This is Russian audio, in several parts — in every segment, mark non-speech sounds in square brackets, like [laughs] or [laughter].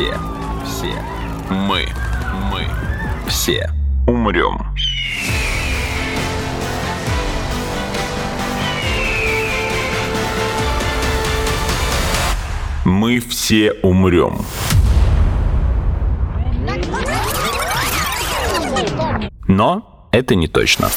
все, все, мы, мы, все умрем. Мы все умрем. Но это не точно.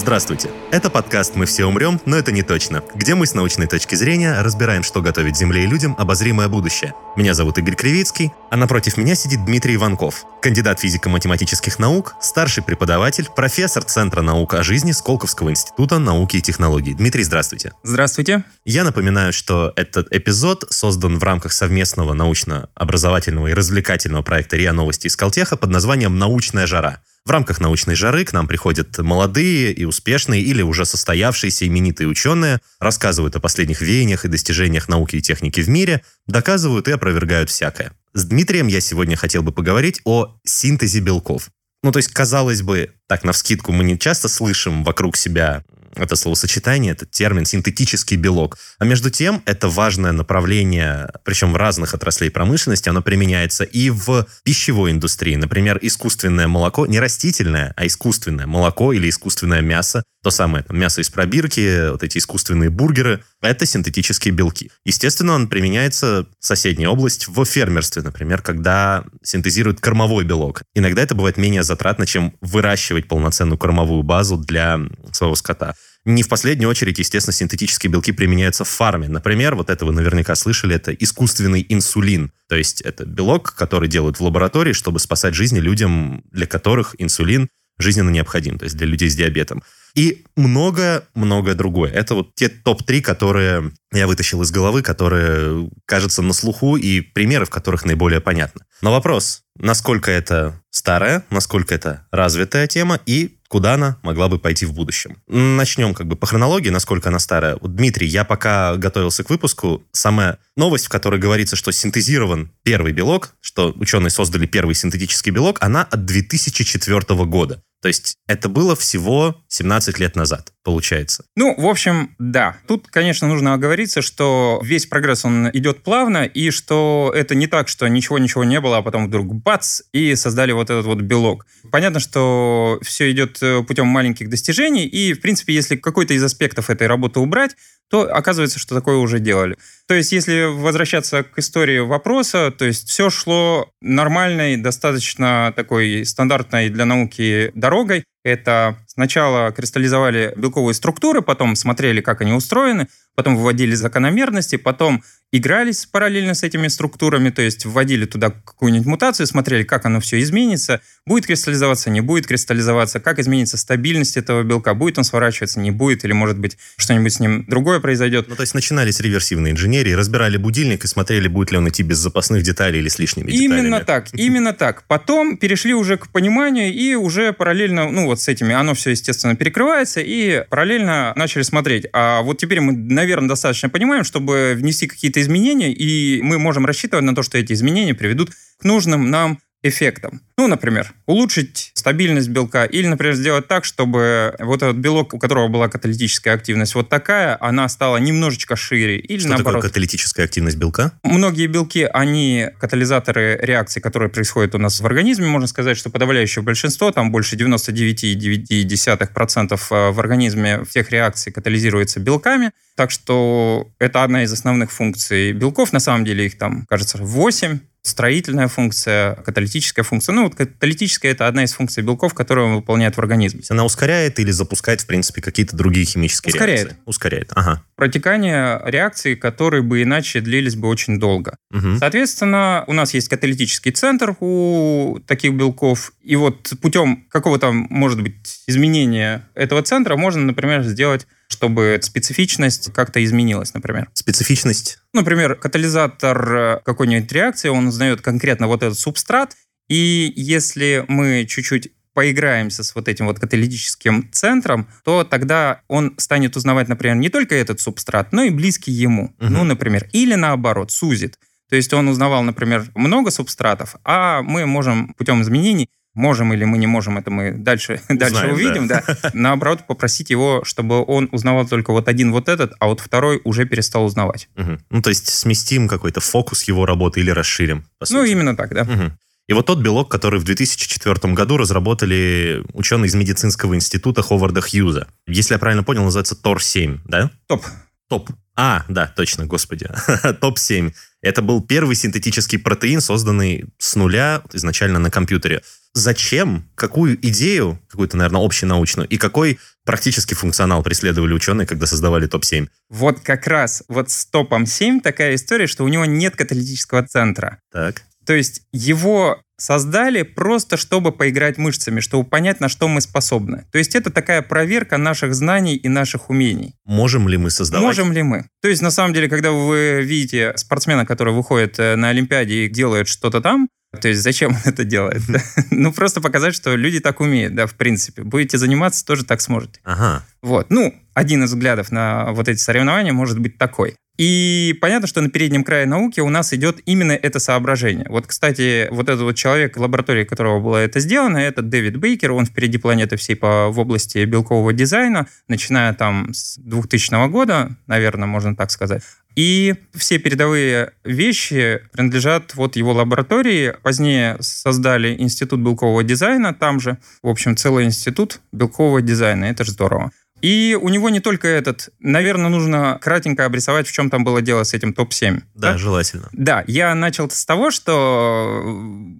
Здравствуйте. Это подкаст «Мы все умрем, но это не точно», где мы с научной точки зрения разбираем, что готовит Земле и людям обозримое будущее. Меня зовут Игорь Кривицкий, а напротив меня сидит Дмитрий Иванков, кандидат физико-математических наук, старший преподаватель, профессор Центра наук о жизни Сколковского института науки и технологий. Дмитрий, здравствуйте. Здравствуйте. Я напоминаю, что этот эпизод создан в рамках совместного научно-образовательного и развлекательного проекта РИА Новости из Колтеха под названием «Научная жара». В рамках научной жары к нам приходят молодые и успешные или уже состоявшиеся именитые ученые, рассказывают о последних веяниях и достижениях науки и техники в мире, доказывают и опровергают всякое. С Дмитрием я сегодня хотел бы поговорить о синтезе белков. Ну, то есть, казалось бы, так, на вскидку мы не часто слышим вокруг себя это словосочетание, этот термин синтетический белок. А между тем, это важное направление, причем в разных отраслей промышленности, оно применяется и в пищевой индустрии. Например, искусственное молоко, не растительное, а искусственное молоко или искусственное мясо, то самое там, мясо из пробирки, вот эти искусственные бургеры, это синтетические белки. Естественно, он применяется в соседней область в фермерстве, например, когда синтезируют кормовой белок. Иногда это бывает менее затратно, чем выращивать полноценную кормовую базу для своего скота. Не в последнюю очередь, естественно, синтетические белки применяются в фарме. Например, вот это вы наверняка слышали, это искусственный инсулин. То есть это белок, который делают в лаборатории, чтобы спасать жизни людям, для которых инсулин жизненно необходим, то есть для людей с диабетом. И много-много другое. Это вот те топ-3, которые я вытащил из головы, которые кажутся на слуху и примеры, в которых наиболее понятно. Но вопрос, насколько это старая, насколько это развитая тема и куда она могла бы пойти в будущем. Начнем как бы по хронологии, насколько она старая. Вот, Дмитрий, я пока готовился к выпуску, самая новость, в которой говорится, что синтезирован первый белок, что ученые создали первый синтетический белок, она от 2004 года. То есть это было всего 17 лет назад, получается. Ну, в общем, да. Тут, конечно, нужно оговориться, что весь прогресс, он идет плавно, и что это не так, что ничего-ничего не было, а потом вдруг бац, и создали вот этот вот белок. Понятно, что все идет э, путем маленьких достижений, и, в принципе, если какой-то из аспектов этой работы убрать, то оказывается, что такое уже делали. То есть, если возвращаться к истории вопроса, то есть все шло нормальной, достаточно такой стандартной для науки дорогой. Это сначала кристаллизовали белковые структуры, потом смотрели, как они устроены, потом выводили закономерности, потом игрались параллельно с этими структурами, то есть вводили туда какую-нибудь мутацию, смотрели, как оно все изменится, будет кристаллизоваться, не будет кристаллизоваться, как изменится стабильность этого белка, будет он сворачиваться, не будет, или, может быть, что-нибудь с ним другое произойдет. Ну, то есть начинались реверсивные инженерии, разбирали будильник и смотрели, будет ли он идти без запасных деталей или с лишними именно деталями. Именно так, именно так. Потом перешли уже к пониманию и уже параллельно, ну, вот с этими, оно все, естественно, перекрывается, и параллельно начали смотреть. А вот теперь мы, наверное, достаточно понимаем, чтобы внести какие-то изменения, и мы можем рассчитывать на то, что эти изменения приведут к нужным нам эффектом. Ну, например, улучшить стабильность белка или, например, сделать так, чтобы вот этот белок, у которого была каталитическая активность вот такая, она стала немножечко шире. Или Что наоборот. такое каталитическая активность белка? Многие белки, они катализаторы реакций, которые происходят у нас в организме. Можно сказать, что подавляющее большинство, там больше 99,9% э, в организме всех реакций катализируется белками. Так что это одна из основных функций белков. На самом деле их там, кажется, 8 строительная функция, каталитическая функция. Ну, вот каталитическая – это одна из функций белков, которую он выполняет в организме. Она ускоряет или запускает, в принципе, какие-то другие химические ускоряет. реакции? Ускоряет. Ага. Протекание реакций, которые бы иначе длились бы очень долго. Угу. Соответственно, у нас есть каталитический центр у таких белков, и вот путем какого-то, может быть, изменения этого центра можно, например, сделать чтобы специфичность как-то изменилась, например. Специфичность? Например, катализатор э, какой-нибудь реакции, он узнает конкретно вот этот субстрат, и если мы чуть-чуть поиграемся с вот этим вот каталитическим центром, то тогда он станет узнавать, например, не только этот субстрат, но и близкий ему. Угу. Ну, например, или наоборот, сузит. То есть он узнавал, например, много субстратов, а мы можем путем изменений Можем или мы не можем, это мы дальше, [laughs] дальше увидим, да. да. [laughs] Наоборот, попросить его, чтобы он узнавал только вот один вот этот, а вот второй уже перестал узнавать. Угу. Ну, то есть сместим какой-то фокус его работы или расширим. Ну, именно так, да. Угу. И вот тот белок, который в 2004 году разработали ученые из медицинского института Ховарда Хьюза. Если я правильно понял, называется ТОР-7, да? Топ. Топ. А, да, точно, господи. [laughs] Топ-7. Это был первый синтетический протеин, созданный с нуля изначально на компьютере. Зачем, какую идею, какую-то, наверное, общенаучную, и какой практический функционал преследовали ученые, когда создавали топ-7? Вот как раз вот с топом 7 такая история, что у него нет каталитического центра. Так. То есть его создали просто, чтобы поиграть мышцами, чтобы понять, на что мы способны. То есть это такая проверка наших знаний и наших умений. Можем ли мы создавать? Можем ли мы? То есть на самом деле, когда вы видите спортсмена, который выходит э, на Олимпиаде и делает что-то там, то есть зачем он это делает? [laughs] ну, просто показать, что люди так умеют, да, в принципе. Будете заниматься, тоже так сможете. Ага. Вот. Ну, один из взглядов на вот эти соревнования может быть такой. И понятно, что на переднем крае науки у нас идет именно это соображение. Вот, кстати, вот этот вот человек, в лаборатории которого было это сделано, это Дэвид Бейкер, он впереди планеты всей по, в области белкового дизайна, начиная там с 2000 года, наверное, можно так сказать. И все передовые вещи принадлежат вот его лаборатории. Позднее создали институт белкового дизайна там же. В общем, целый институт белкового дизайна. Это же здорово. И у него не только этот. Наверное, нужно кратенько обрисовать, в чем там было дело с этим топ-7. Да, да, желательно. Да, я начал с того, что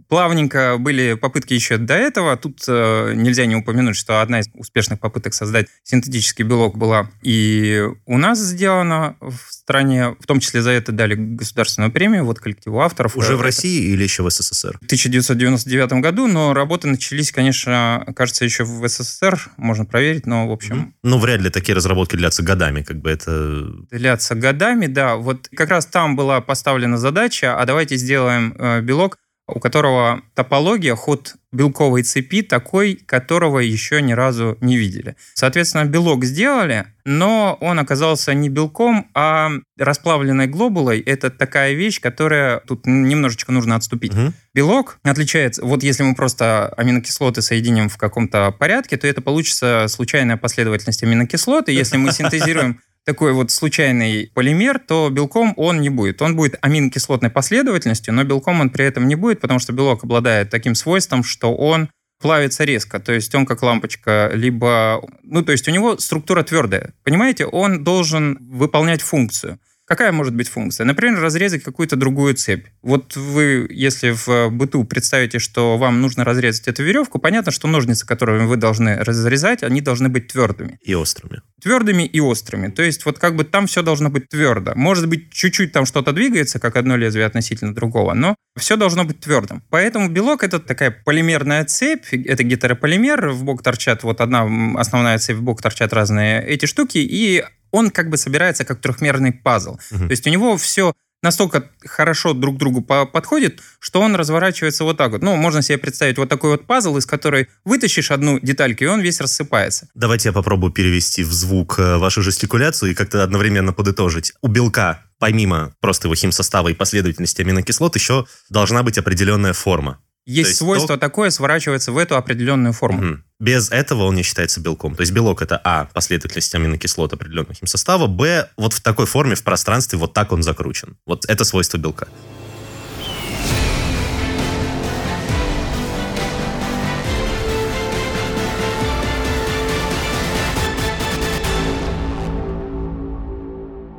плавненько были попытки еще до этого. Тут э, нельзя не упомянуть, что одна из успешных попыток создать синтетический белок была и у нас сделана в стране. В том числе за это дали государственную премию, вот коллективу авторов. Уже в России или еще в СССР? В 1999 году, но работы начались, конечно, кажется, еще в СССР. Можно проверить, но, в общем... Ну, вряд ли такие разработки длятся годами, как бы это... Длятся годами, да. Вот как раз там была поставлена задача, а давайте сделаем э, белок, у которого топология, ход белковой цепи такой, которого еще ни разу не видели. Соответственно, белок сделали, но он оказался не белком, а расплавленной глобулой. Это такая вещь, которая тут немножечко нужно отступить. Угу. Белок отличается, вот если мы просто аминокислоты соединим в каком-то порядке, то это получится случайная последовательность аминокислот, и если мы синтезируем такой вот случайный полимер, то белком он не будет. Он будет аминокислотной последовательностью, но белком он при этом не будет, потому что белок обладает таким свойством, что он плавится резко, то есть он как лампочка, либо... Ну, то есть у него структура твердая. Понимаете, он должен выполнять функцию. Какая может быть функция? Например, разрезать какую-то другую цепь. Вот вы, если в быту представите, что вам нужно разрезать эту веревку, понятно, что ножницы, которыми вы должны разрезать, они должны быть твердыми. И острыми. Твердыми и острыми. То есть вот как бы там все должно быть твердо. Может быть, чуть-чуть там что-то двигается, как одно лезвие относительно другого, но все должно быть твердым. Поэтому белок это такая полимерная цепь, это гетерополимер, в бок торчат вот одна основная цепь, в бок торчат разные эти штуки, и он как бы собирается как трехмерный пазл. Угу. То есть у него все настолько хорошо друг к другу подходит, что он разворачивается вот так вот. Ну, можно себе представить вот такой вот пазл, из которой вытащишь одну детальку, и он весь рассыпается. Давайте я попробую перевести в звук э, вашу жестикуляцию и как-то одновременно подытожить. У белка, помимо просто его химсостава и последовательности аминокислот, еще должна быть определенная форма. Есть, есть свойство то... такое, сворачивается в эту определенную форму. Угу. Без этого он не считается белком. То есть белок это А, последовательность аминокислот определенного химсостава, Б, вот в такой форме в пространстве вот так он закручен. Вот это свойство белка.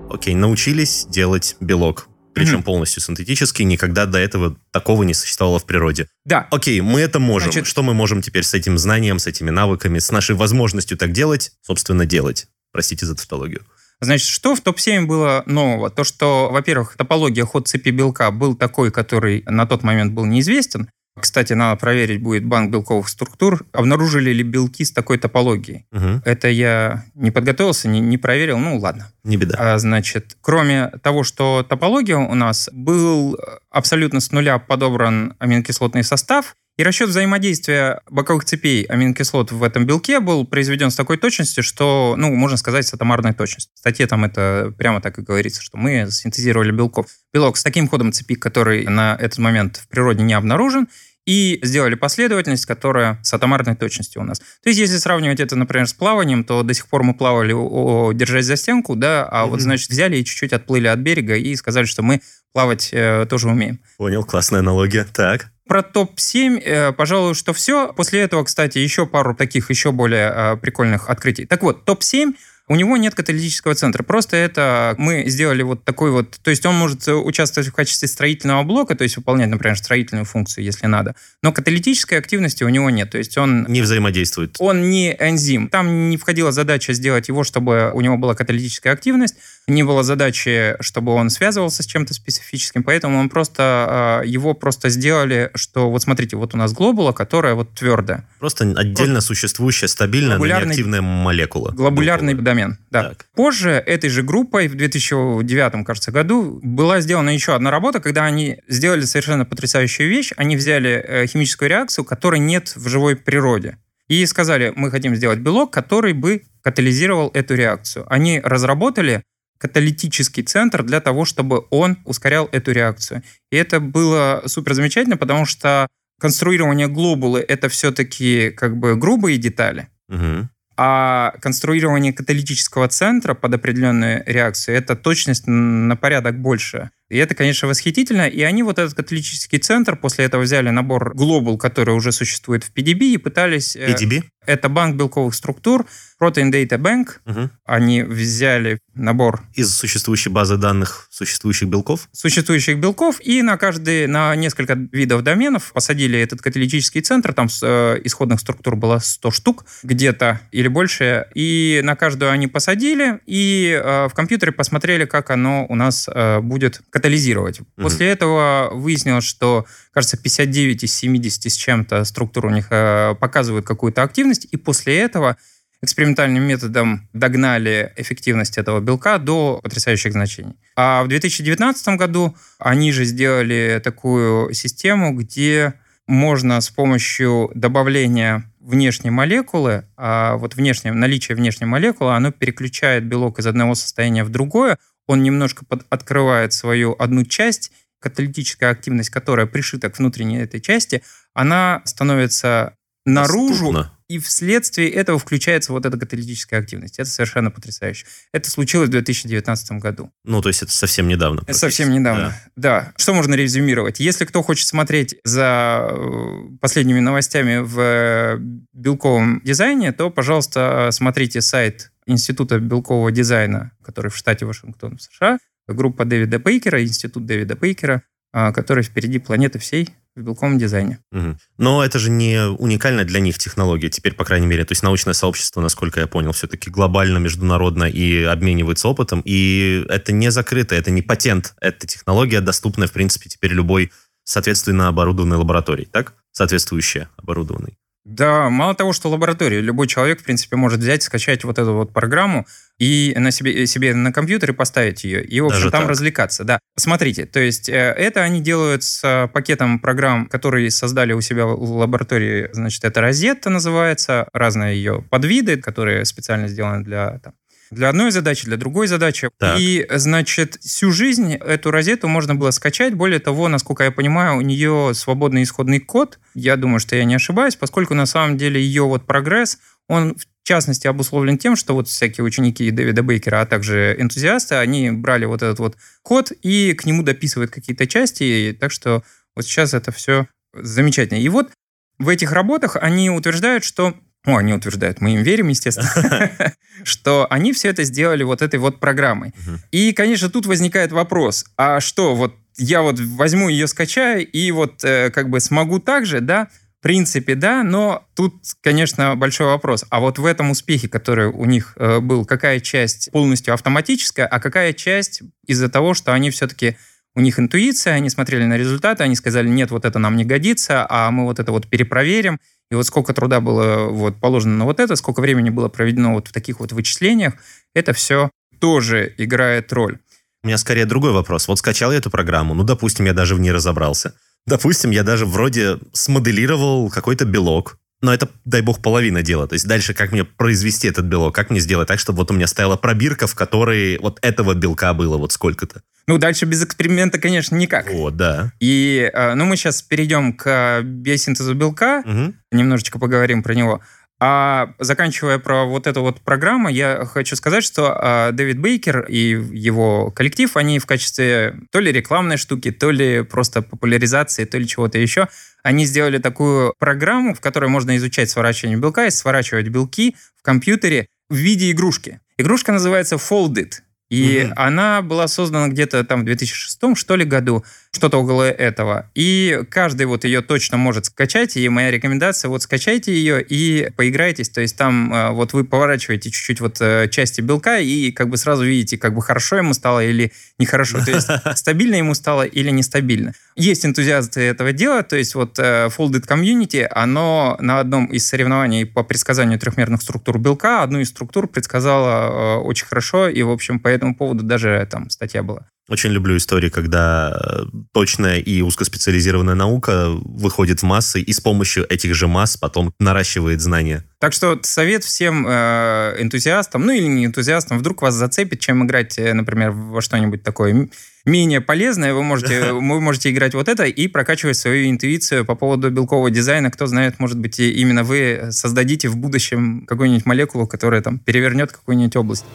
Окей, научились делать белок причем mm-hmm. полностью синтетический, никогда до этого такого не существовало в природе. Да. Окей, мы это можем. Значит... Что мы можем теперь с этим знанием, с этими навыками, с нашей возможностью так делать, собственно, делать? Простите за тавтологию. Значит, что в топ-7 было нового? То, что, во-первых, топология ход цепи белка был такой, который на тот момент был неизвестен. Кстати, надо проверить будет банк белковых структур. Обнаружили ли белки с такой топологией? Угу. Это я не подготовился, не, не проверил. Ну, ладно. Не беда. А, значит, кроме того, что топология у нас был абсолютно с нуля подобран аминокислотный состав, и расчет взаимодействия боковых цепей аминокислот в этом белке был произведен с такой точностью, что, ну, можно сказать, с атомарной точностью. В статье там это прямо так и говорится, что мы синтезировали белков. Белок с таким ходом цепи, который на этот момент в природе не обнаружен, и сделали последовательность, которая с атомарной точностью у нас. То есть, если сравнивать это, например, с плаванием, то до сих пор мы плавали, о, держась за стенку, да, а mm-hmm. вот, значит, взяли и чуть-чуть отплыли от берега и сказали, что мы плавать э, тоже умеем. Понял, классная аналогия. Так. Про топ-7, э, пожалуй, что все. После этого, кстати, еще пару таких еще более э, прикольных открытий. Так вот, топ-7 у него нет каталитического центра. Просто это мы сделали вот такой вот... То есть он может участвовать в качестве строительного блока, то есть выполнять, например, строительную функцию, если надо. Но каталитической активности у него нет. То есть он... Не взаимодействует. Он не энзим. Там не входила задача сделать его, чтобы у него была каталитическая активность. Не было задачи, чтобы он связывался с чем-то специфическим. Поэтому он просто... А, его просто сделали, что вот смотрите, вот у нас глобула, которая вот твердая. Просто отдельно вот. существующая, стабильная, но неактивная молекула. Глобулярный домен домен. Да. Так. Позже этой же группой в 2009, кажется, году была сделана еще одна работа, когда они сделали совершенно потрясающую вещь. Они взяли э, химическую реакцию, которой нет в живой природе. И сказали, мы хотим сделать белок, который бы катализировал эту реакцию. Они разработали каталитический центр для того, чтобы он ускорял эту реакцию. И это было супер замечательно, потому что конструирование глобулы — это все-таки как бы грубые детали. Угу. А конструирование каталитического центра под определенную реакцию – это точность на порядок больше. И это, конечно, восхитительно. И они вот этот католический центр после этого взяли набор Global, который уже существует в PDB, и пытались... PDB? Э, это банк белковых структур, Protein Data Bank. Угу. Они взяли набор... Из существующей базы данных существующих белков? Существующих белков, и на каждый, на несколько видов доменов посадили этот каталитический центр, там э, исходных структур было 100 штук где-то или больше, и на каждую они посадили, и э, в компьютере посмотрели, как оно у нас э, будет катализировать. Угу. После этого выяснилось, что, кажется, 59 из 70 с чем-то структур у них э, показывают какую-то активность, и после этого экспериментальным методом догнали эффективность этого белка до потрясающих значений. А в 2019 году они же сделали такую систему, где можно с помощью добавления внешней молекулы, а вот внешнее, наличие внешней молекулы, оно переключает белок из одного состояния в другое, он немножко под, открывает свою одну часть, каталитическая активность, которая пришита к внутренней этой части, она становится наружу, Доступно. и вследствие этого включается вот эта каталитическая активность. Это совершенно потрясающе. Это случилось в 2019 году. Ну, то есть это совсем недавно. Это совсем недавно, да. да. Что можно резюмировать? Если кто хочет смотреть за э, последними новостями в э, белковом дизайне, то, пожалуйста, смотрите сайт Института белкового дизайна, который в штате Вашингтон в США, группа Дэвида Бейкера, Институт Дэвида Бейкера, а, который впереди планеты всей в белковом дизайне. Угу. Но это же не уникальная для них технология, теперь, по крайней мере. То есть научное сообщество, насколько я понял, все-таки глобально, международно и обменивается опытом. И это не закрыто, это не патент. Это технология, доступная, в принципе, теперь любой соответственно оборудованной лаборатории, так? Соответствующая оборудованной. Да, мало того, что лаборатория, любой человек, в принципе, может взять, скачать вот эту вот программу и на себе, себе на компьютере поставить ее, и, в общем, Даже там так. развлекаться. Да. Смотрите, то есть э, это они делают с пакетом программ, которые создали у себя в лаборатории, значит, это Розетта называется, разные ее подвиды, которые специально сделаны для там, для одной задачи, для другой задачи. Так. И, значит, всю жизнь эту розету можно было скачать. Более того, насколько я понимаю, у нее свободный исходный код. Я думаю, что я не ошибаюсь, поскольку на самом деле ее вот прогресс, он в частности обусловлен тем, что вот всякие ученики Дэвида Бейкера, а также энтузиасты, они брали вот этот вот код и к нему дописывают какие-то части. Так что вот сейчас это все замечательно. И вот в этих работах они утверждают, что ну, они утверждают, мы им верим, естественно, [laughs] [laughs] что они все это сделали вот этой вот программой. И, конечно, тут возникает вопрос, а что, вот я вот возьму ее, скачаю, и вот э, как бы смогу так же, да? В принципе, да, но тут, конечно, большой вопрос. А вот в этом успехе, который у них э, был, какая часть полностью автоматическая, а какая часть из-за того, что они все-таки у них интуиция, они смотрели на результаты, они сказали, нет, вот это нам не годится, а мы вот это вот перепроверим. И вот сколько труда было вот положено на вот это, сколько времени было проведено вот в таких вот вычислениях, это все тоже играет роль. У меня скорее другой вопрос. Вот скачал я эту программу, ну, допустим, я даже в ней разобрался. Допустим, я даже вроде смоделировал какой-то белок, Но это, дай бог, половина дела. То есть дальше как мне произвести этот белок, как мне сделать так, чтобы вот у меня стояла пробирка, в которой вот этого белка было вот сколько-то. Ну, дальше без эксперимента, конечно, никак. О, да. И, э, ну, мы сейчас перейдем к биосинтезу белка, Угу. немножечко поговорим про него. А заканчивая про вот эту вот программу, я хочу сказать, что а, Дэвид Бейкер и его коллектив, они в качестве то ли рекламной штуки, то ли просто популяризации, то ли чего-то еще, они сделали такую программу, в которой можно изучать сворачивание белка и сворачивать белки в компьютере в виде игрушки. Игрушка называется Folded. И Мгм. она была создана где-то там в 2006 что ли году, что-то около этого. И каждый вот ее точно может скачать. И моя рекомендация, вот скачайте ее и поиграйтесь. То есть там э, вот вы поворачиваете чуть-чуть вот э, части белка и как бы сразу видите, как бы хорошо ему стало или нехорошо. То есть [laughs] стабильно ему стало или нестабильно. Есть энтузиасты этого дела, то есть вот э, Folded Community, оно на одном из соревнований по предсказанию трехмерных структур белка одну из структур предсказало э, очень хорошо, и, в общем, по этому поводу даже там статья была. Очень люблю истории, когда э, точная и узкоспециализированная наука выходит в массы и с помощью этих же масс потом наращивает знания. Так что совет всем э, энтузиастам, ну или не энтузиастам, вдруг вас зацепит, чем играть, э, например, во что-нибудь такое менее полезное, вы можете, вы можете играть вот это и прокачивать свою интуицию по поводу белкового дизайна. Кто знает, может быть, именно вы создадите в будущем какую-нибудь молекулу, которая там перевернет какую-нибудь область.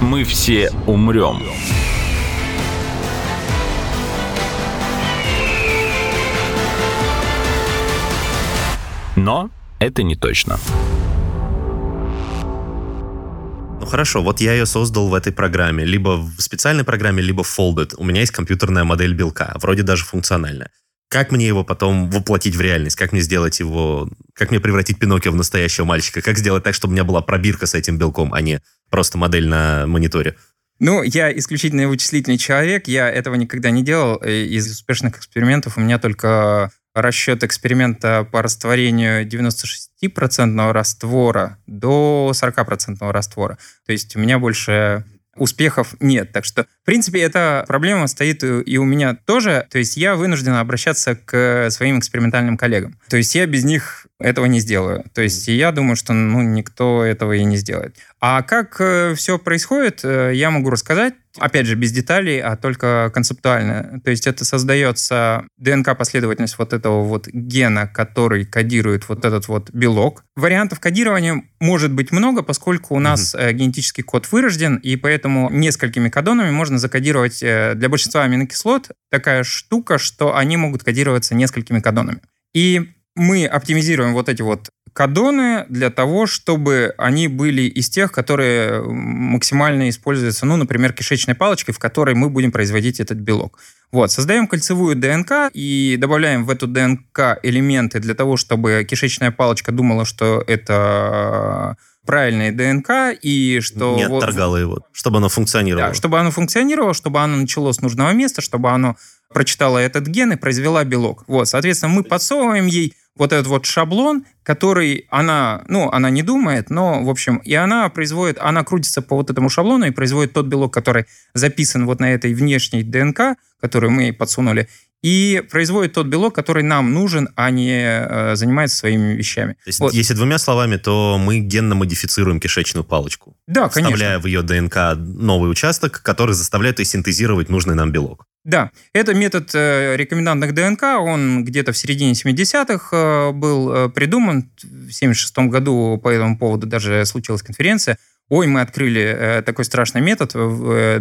Мы все умрем. Но это не точно. Ну хорошо, вот я ее создал в этой программе, либо в специальной программе, либо в Folded. У меня есть компьютерная модель белка, вроде даже функциональная. Как мне его потом воплотить в реальность? Как мне сделать его... Как мне превратить Пиноккио в настоящего мальчика? Как сделать так, чтобы у меня была пробирка с этим белком, а не просто модель на мониторе? Ну, я исключительно вычислительный человек, я этого никогда не делал. Из успешных экспериментов у меня только расчет эксперимента по растворению 96% раствора до 40% раствора. То есть у меня больше успехов нет. Так что, в принципе, эта проблема стоит и у меня тоже. То есть я вынужден обращаться к своим экспериментальным коллегам. То есть я без них этого не сделаю. То есть я думаю, что ну, никто этого и не сделает. А как все происходит, э, я могу рассказать, опять же, без деталей, а только концептуально. То есть это создается ДНК-последовательность вот этого вот гена, который кодирует вот этот вот белок. Вариантов кодирования может быть много, поскольку у нас э, генетический код вырожден, и поэтому несколькими кодонами можно закодировать э, для большинства аминокислот такая штука, что они могут кодироваться несколькими кодонами. И мы оптимизируем вот эти вот кадоны для того, чтобы они были из тех, которые максимально используются, ну, например, кишечной палочкой, в которой мы будем производить этот белок. Вот, создаем кольцевую ДНК и добавляем в эту ДНК элементы для того, чтобы кишечная палочка думала, что это правильная ДНК и что... Не вот- отторгало его, чтобы оно функционировало. да, чтобы оно функционировало, чтобы оно начало с нужного места, чтобы оно прочитала этот ген и произвела белок. Вот, соответственно, мы подсовываем ей вот этот вот шаблон, который она, ну, она не думает, но, в общем, и она производит, она крутится по вот этому шаблону и производит тот белок, который записан вот на этой внешней ДНК, которую мы ей подсунули, и производит тот белок, который нам нужен, а не э, занимается своими вещами. То есть, Вот. если двумя словами, то мы генно модифицируем кишечную палочку, Да, конечно. вставляя в ее ДНК новый участок, который заставляет ее синтезировать нужный нам белок. Да, это метод э, рекомендантных ДНК, он где-то в середине 70-х э, был э, придуман, в 76 году по этому поводу даже случилась конференция. Ой, мы открыли такой страшный метод,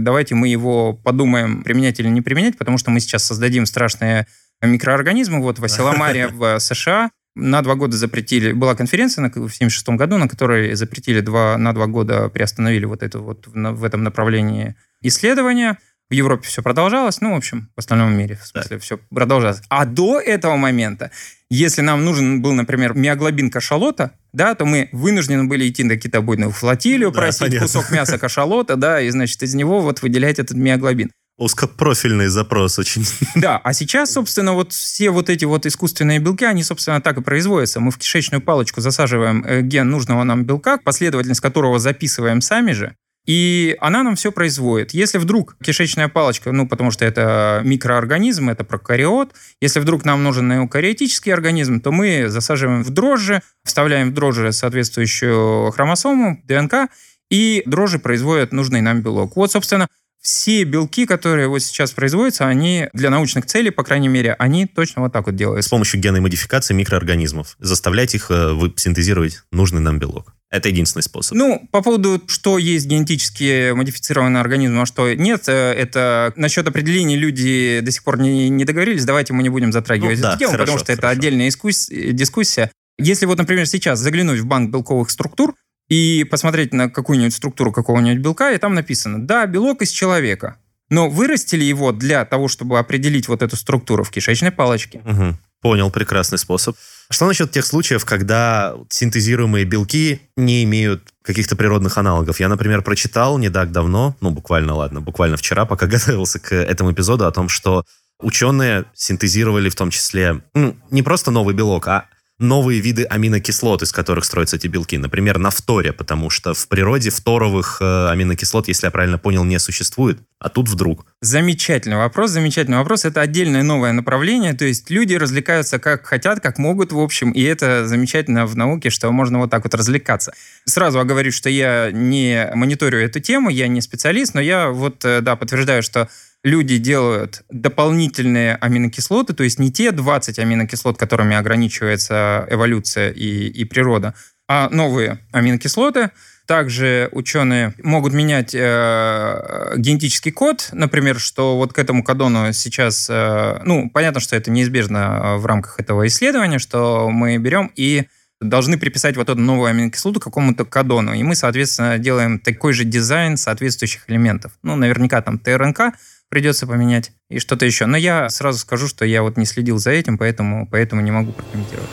давайте мы его подумаем, применять или не применять, потому что мы сейчас создадим страшные микроорганизмы. Вот [laughs] в Асиламаре в США на два года запретили, была конференция в 76 году, на которой запретили два, на два года, приостановили вот это вот в этом направлении исследования. В Европе все продолжалось, ну, в общем, в остальном мире, в смысле, все продолжалось. А до этого момента, если нам нужен был, например, миоглобин кашалота, да, то мы вынуждены были идти на китобойную флотилию, Да, просить понятно. кусок мяса кашалота, да, и, значит, из него вот выделять этот миоглобин. Узкопрофильный запрос очень. Да, а сейчас, собственно, вот все вот эти вот искусственные белки, они, собственно, так и производятся. Мы в кишечную палочку засаживаем э, ген нужного нам белка, последовательность которого записываем сами же, и она нам все производит. Если вдруг кишечная палочка, ну, потому что это микроорганизм, это прокариот, если вдруг нам нужен эукариотический организм, то мы засаживаем в дрожжи, вставляем в дрожжи соответствующую хромосому, ДНК, и дрожжи производят нужный нам белок. Вот, собственно, все белки, которые вот сейчас производятся, они для научных целей, по крайней мере, они точно вот так вот делают. С помощью генной модификации микроорганизмов. Заставлять их э, синтезировать нужный нам белок. Это единственный способ. Ну, по поводу, что есть генетически модифицированный организм, а что нет, э, это насчет определения люди до сих пор не, не договорились. Давайте мы не будем затрагивать ну, эту да, тему, хорошо, потому что хорошо. это отдельная дискуссия. Если вот, например, сейчас заглянуть в банк белковых структур, и посмотреть на какую-нибудь структуру какого-нибудь белка, и там написано, да, белок из человека. Но вырастили его для того, чтобы определить вот эту структуру в кишечной палочке. Угу. Понял, прекрасный способ. Что насчет тех случаев, когда синтезируемые белки не имеют каких-то природных аналогов? Я, например, прочитал не так давно, ну, буквально, ладно, буквально вчера, пока [laughs] готовился к этому эпизоду, о том, что ученые синтезировали в том числе ну, не просто новый белок, а новые виды аминокислот, из которых строятся эти белки. Например, на фторе, потому что в природе фторовых э, аминокислот, если я правильно понял, не существует, а тут вдруг. Замечательный вопрос, замечательный вопрос. Это отдельное новое направление, то есть люди развлекаются как хотят, как могут, в общем, и это замечательно в науке, что можно вот так вот развлекаться. Сразу оговорю, что я не мониторю эту тему, я не специалист, но я вот, э, да, подтверждаю, что люди делают дополнительные аминокислоты, то есть не те 20 аминокислот, которыми ограничивается эволюция и, и природа, а новые аминокислоты. Также ученые могут менять э, генетический код, например, что вот к этому кодону сейчас, э, ну, понятно, что это неизбежно э, в рамках этого исследования, что мы берем и должны приписать вот эту новую аминокислоту какому-то кодону. И мы, соответственно, делаем такой же дизайн соответствующих элементов. Ну, наверняка там ТРНК придется поменять и что-то еще. Но я сразу скажу, что я вот не следил за этим, поэтому, поэтому не могу прокомментировать.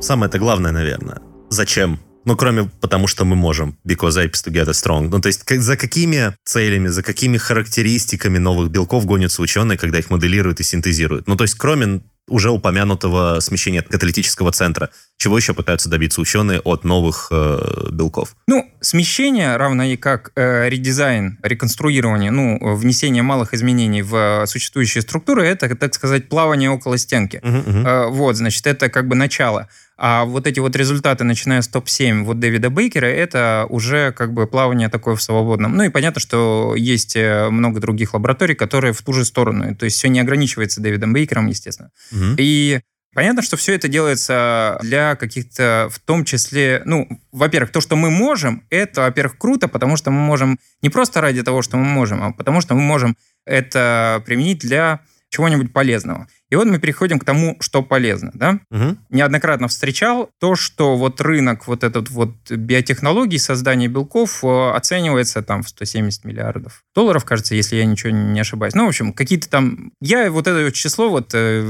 Самое-то главное, наверное. Зачем ну, кроме потому, что мы можем. Because apes together strong. Ну, то есть, за какими целями, за какими характеристиками новых белков гонятся ученые, когда их моделируют и синтезируют? Ну, то есть, кроме уже упомянутого смещения каталитического центра. Чего еще пытаются добиться ученые от новых э, белков? Ну, смещение, равно и как э, редизайн, реконструирование, ну, внесение малых изменений в существующие структуры, это, так сказать, плавание около стенки. Uh-huh, uh-huh. Э, вот, значит, это как бы начало. А вот эти вот результаты, начиная с топ-7 вот Дэвида Бейкера, это уже как бы плавание такое в свободном. Ну и понятно, что есть э, много других лабораторий, которые в ту же сторону. То есть все не ограничивается Дэвидом Бейкером, естественно. Угу. И Понятно, что все это делается для каких-то, в том числе, ну, во-первых, то, что мы можем, это, во-первых, круто, потому что мы можем не просто ради того, что мы можем, а потому что мы можем это применить для чего-нибудь полезного. И вот мы переходим к тому, что полезно. Да? Угу. Неоднократно встречал то, что вот рынок вот этот вот биотехнологий создания белков э, оценивается там в 170 миллиардов долларов, кажется, если я ничего не ошибаюсь. Ну, в общем, какие-то там... Я вот это число вот э,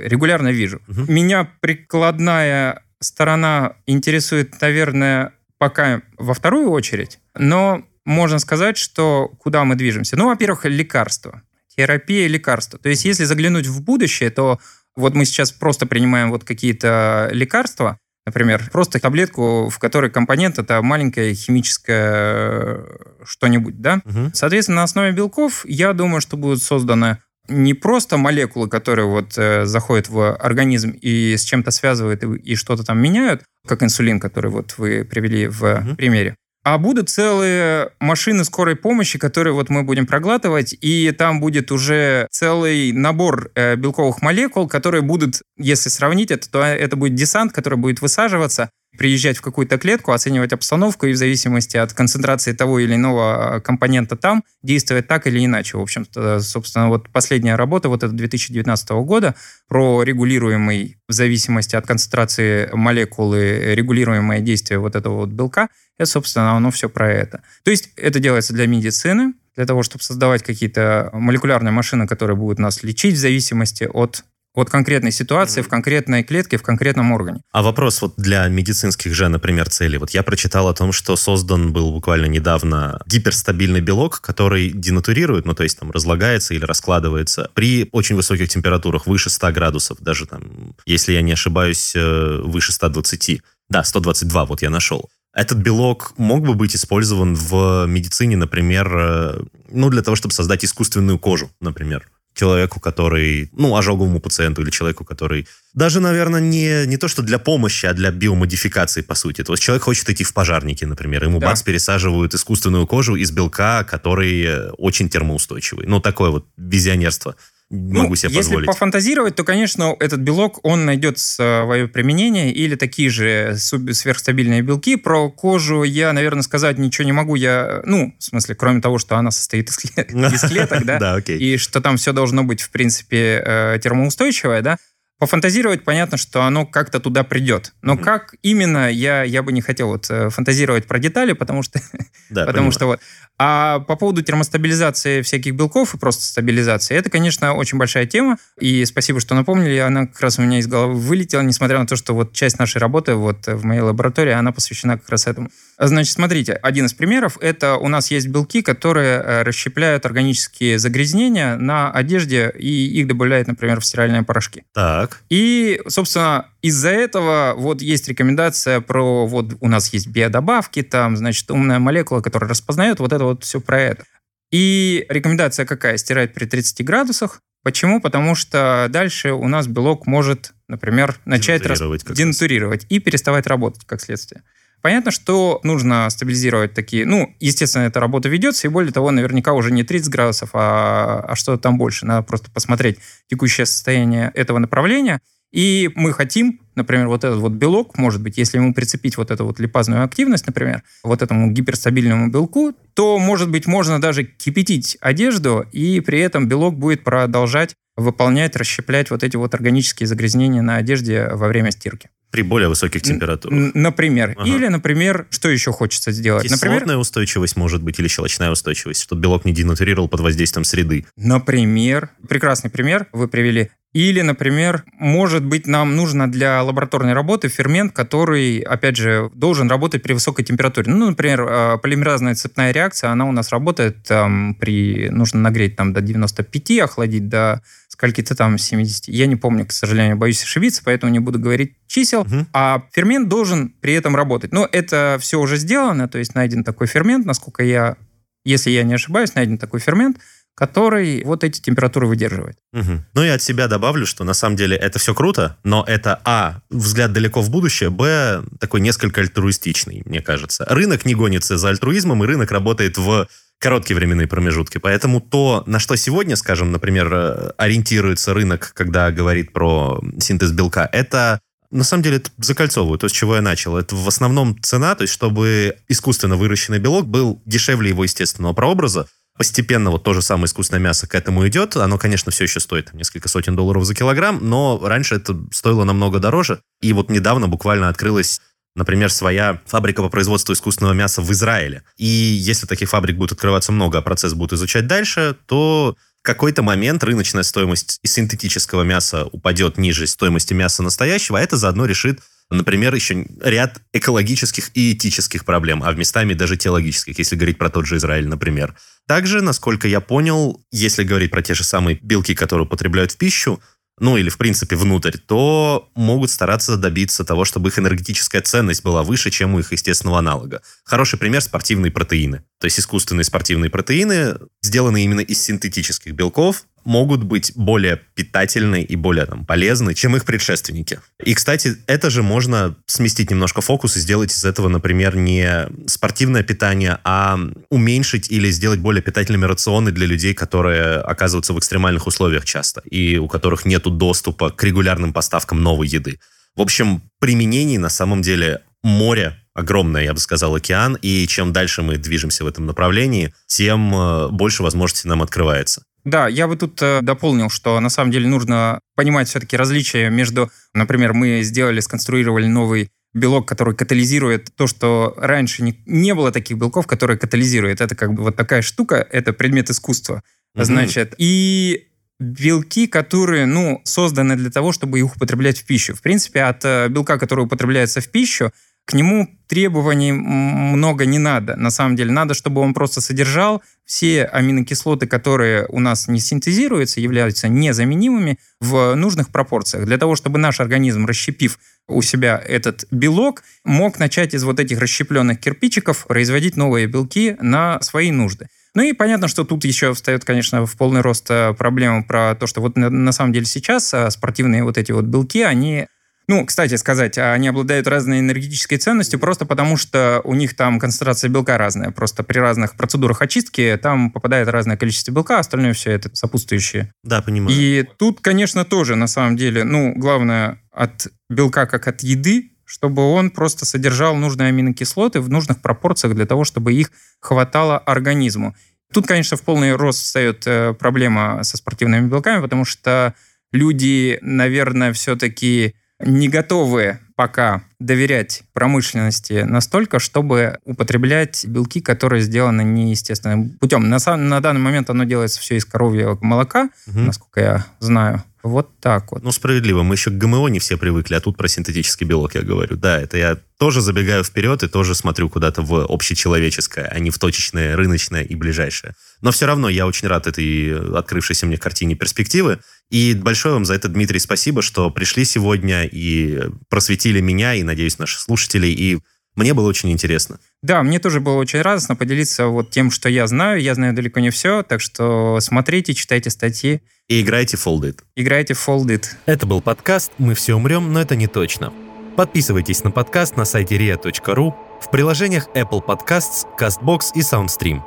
регулярно вижу. Угу. Меня прикладная сторона интересует, наверное, пока во вторую очередь, но можно сказать, что куда мы движемся. Ну, во-первых, лекарства терапия, лекарства. То есть если заглянуть в будущее, то вот мы сейчас просто принимаем вот какие-то лекарства, например, просто таблетку, в которой компонент это маленькое химическое что-нибудь, да? Угу. Соответственно, на основе белков, я думаю, что будут созданы не просто молекулы, которые вот э, заходят в организм и с чем-то связывают и, и что-то там меняют, как инсулин, который вот вы привели в угу. примере, а будут целые машины скорой помощи, которые вот мы будем проглатывать, и там будет уже целый набор э, белковых молекул, которые будут, если сравнить это, то это будет десант, который будет высаживаться, приезжать в какую-то клетку, оценивать обстановку и в зависимости от концентрации того или иного э, компонента там действовать так или иначе. В общем-то, собственно, вот последняя работа вот это 2019 года про регулируемый в зависимости от концентрации молекулы регулируемое действие вот этого вот белка, это, собственно, оно все про это. То есть это делается для медицины, для того, чтобы создавать какие-то молекулярные машины, которые будут нас лечить в зависимости от от конкретной ситуации, mm-hmm. в конкретной клетке, в конкретном органе. А вопрос вот для медицинских же, например, целей. Вот я прочитал о том, что создан был буквально недавно гиперстабильный белок, который денатурирует, ну то есть там разлагается или раскладывается при очень высоких температурах, выше 100 градусов, даже там, если я не ошибаюсь, э, выше 120. Да, 122 вот я нашел. Этот белок мог бы быть использован в медицине, например, э, ну, для того, чтобы создать искусственную кожу, например человеку, который, ну, ожоговому пациенту или человеку, который даже, наверное, не, не то, что для помощи, а для биомодификации, по сути. То есть человек хочет идти в пожарники, например, ему да. бац, пересаживают искусственную кожу из белка, который э, очень термоустойчивый. Ну, такое вот визионерство могу ну, себе если позволить. Если пофантазировать, то, конечно, этот белок, он найдет свое применение или такие же сверхстабильные белки. Про кожу я, наверное, сказать ничего не могу. Я, ну, в смысле, кроме того, что она состоит из, [laughs] клеток, да, и что там все должно быть, в принципе, э, термоустойчивое, да. Пофантазировать, понятно, что оно как-то туда придет. Но mm-hmm. как именно, я, я бы не хотел вот э, фантазировать про детали, потому что... [laughs] Да, потому что вот... А по поводу термостабилизации всяких белков и просто стабилизации, это, конечно, очень большая тема. И спасибо, что напомнили. Она как раз у меня из головы вылетела, несмотря на то, что вот часть нашей работы вот в моей лаборатории, она посвящена как раз этому. Значит, смотрите, один из примеров – это у нас есть белки, которые э, расщепляют органические загрязнения на одежде, и их добавляют, например, в стиральные порошки. Так. И, собственно, из-за этого вот есть рекомендация про, вот у нас есть биодобавки, там, значит, умная молекула, которая распознает вот это вот все про это. И рекомендация какая? Стирать при 30 градусах. Почему? Потому что дальше у нас белок может, например, начать денатурировать, рас... денатурировать и переставать работать как следствие. Понятно, что нужно стабилизировать такие... Ну, естественно, эта работа ведется, и более того, наверняка уже не 30 градусов, а, а что-то там больше. Надо просто посмотреть текущее состояние этого направления. И мы хотим, например, вот этот вот белок, может быть, если ему прицепить вот эту вот липазную активность, например, вот этому гиперстабильному белку, то, может быть, можно даже кипятить одежду, и при этом белок будет продолжать выполнять, расщеплять вот эти вот органические загрязнения на одежде во время стирки. При более высоких температурах. Например. Ага. Или, например, что еще хочется сделать? Кислотная например, устойчивость может быть или щелочная устойчивость, чтобы белок не денатурировал под воздействием среды. Например. Прекрасный пример вы привели. Или, например, может быть, нам нужно для лабораторной работы фермент, который, опять же, должен работать при высокой температуре. Ну, например, э, полимеразная цепная реакция, она у нас работает там, при... Нужно нагреть там до 95, охладить до скольки-то там 70. Я не помню, к сожалению, боюсь ошибиться, поэтому не буду говорить чисел. Угу. А фермент должен при этом работать. Но это все уже сделано, то есть найден такой фермент, насколько я... Если я не ошибаюсь, найден такой фермент, который вот эти температуры выдерживает. Угу. Ну и от себя добавлю, что на самом деле это все круто, но это, а, взгляд далеко в будущее, б, такой несколько альтруистичный, мне кажется. Рынок не гонится за альтруизмом, и рынок работает в короткие временные промежутки. Поэтому то, на что сегодня, скажем, например, э, ориентируется рынок, когда говорит про синтез белка, это на самом деле это закольцовываю, то, с чего я начал. Это в основном цена, то есть чтобы искусственно выращенный белок был дешевле его естественного прообраза, Постепенно вот то же самое искусственное мясо к этому идет. Оно, конечно, все еще стоит там, несколько сотен долларов за килограмм, но раньше это стоило намного дороже. И вот недавно буквально открылась например, своя фабрика по производству искусственного мяса в Израиле. И если таких фабрик будет открываться много, а процесс будет изучать дальше, то в какой-то момент рыночная стоимость синтетического мяса упадет ниже стоимости мяса настоящего, а это заодно решит Например, еще ряд экологических и этических проблем, а в местами даже теологических, если говорить про тот же Израиль, например. Также, насколько я понял, если говорить про те же самые белки, которые употребляют в пищу, ну или в принципе внутрь, то могут стараться добиться того, чтобы их энергетическая ценность была выше, чем у их естественного аналога. Хороший пример – спортивные протеины. То есть искусственные спортивные протеины, сделанные именно из синтетических белков, могут быть более питательны и более там, полезны, чем их предшественники. И, кстати, это же можно сместить немножко фокус и сделать из этого, например, не спортивное питание, а уменьшить или сделать более питательными рационы для людей, которые оказываются в экстремальных условиях часто и у которых нет доступа к регулярным поставкам новой еды. В общем, применений на самом деле море огромное, я бы сказал, океан, и чем дальше мы движемся в этом направлении, тем э, больше возможностей нам открывается. Да, я бы тут э, дополнил, что на самом деле нужно понимать все-таки различия между, например, мы сделали, сконструировали новый белок, который катализирует то, что раньше не, не было таких белков, которые катализируют. Это как бы вот такая штука, это предмет искусства. Угу. Значит, и белки, которые, ну, созданы для того, чтобы их употреблять в пищу. В принципе, от э, белка, который употребляется в пищу, к нему требований много не надо. На самом деле, надо, чтобы он просто содержал все аминокислоты, которые у нас не синтезируются, являются незаменимыми в нужных пропорциях. Для того, чтобы наш организм, расщепив у себя этот белок, мог начать из вот этих расщепленных кирпичиков производить новые белки на свои нужды. Ну и понятно, что тут еще встает, конечно, в полный рост э, проблема про то, что вот на, самом деле сейчас э, спортивные вот эти вот белки, они ну, кстати сказать, они обладают разной энергетической ценностью просто потому, что у них там концентрация белка разная. Просто при разных процедурах очистки там попадает разное количество белка, а остальное все это сопутствующее. Да, понимаю. И тут, конечно, тоже на самом деле, ну, главное от белка как от еды, чтобы он просто содержал нужные аминокислоты в нужных пропорциях для того, чтобы их хватало организму. Тут, конечно, в полный рост встает э, проблема со спортивными белками, потому что люди, наверное, все-таки не готовы пока доверять промышленности настолько, чтобы употреблять белки, которые сделаны неестественным путем. На, на данный момент оно делается все из коровьего молока, угу. насколько я знаю. Вот так вот. Ну, справедливо. Мы еще к ГМО не все привыкли, а тут про синтетический белок я говорю. Да, это я тоже забегаю вперед и тоже смотрю куда-то в общечеловеческое, а не в точечное, рыночное и ближайшее. Но все равно я очень рад этой открывшейся мне картине перспективы. И большое вам за это, Дмитрий, спасибо, что пришли сегодня и просветили меня, и, надеюсь, наших слушателей, и мне было очень интересно. Да, мне тоже было очень радостно поделиться вот тем, что я знаю. Я знаю далеко не все, так что смотрите, читайте статьи. И играйте в Folded. Играйте в Folded. Это был подкаст «Мы все умрем, но это не точно». Подписывайтесь на подкаст на сайте ria.ru, в приложениях Apple Podcasts, CastBox и SoundStream.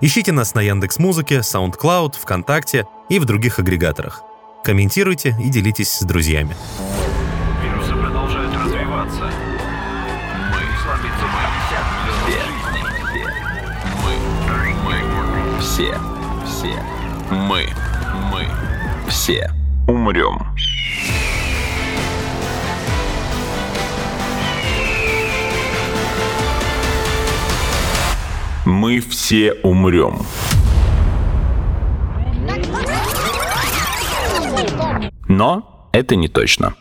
Ищите нас на Яндекс Музыке, SoundCloud, ВКонтакте и в других агрегаторах. Комментируйте и делитесь с друзьями. Мы. Мы. Все. Умрем. Мы все умрем. Но это не точно.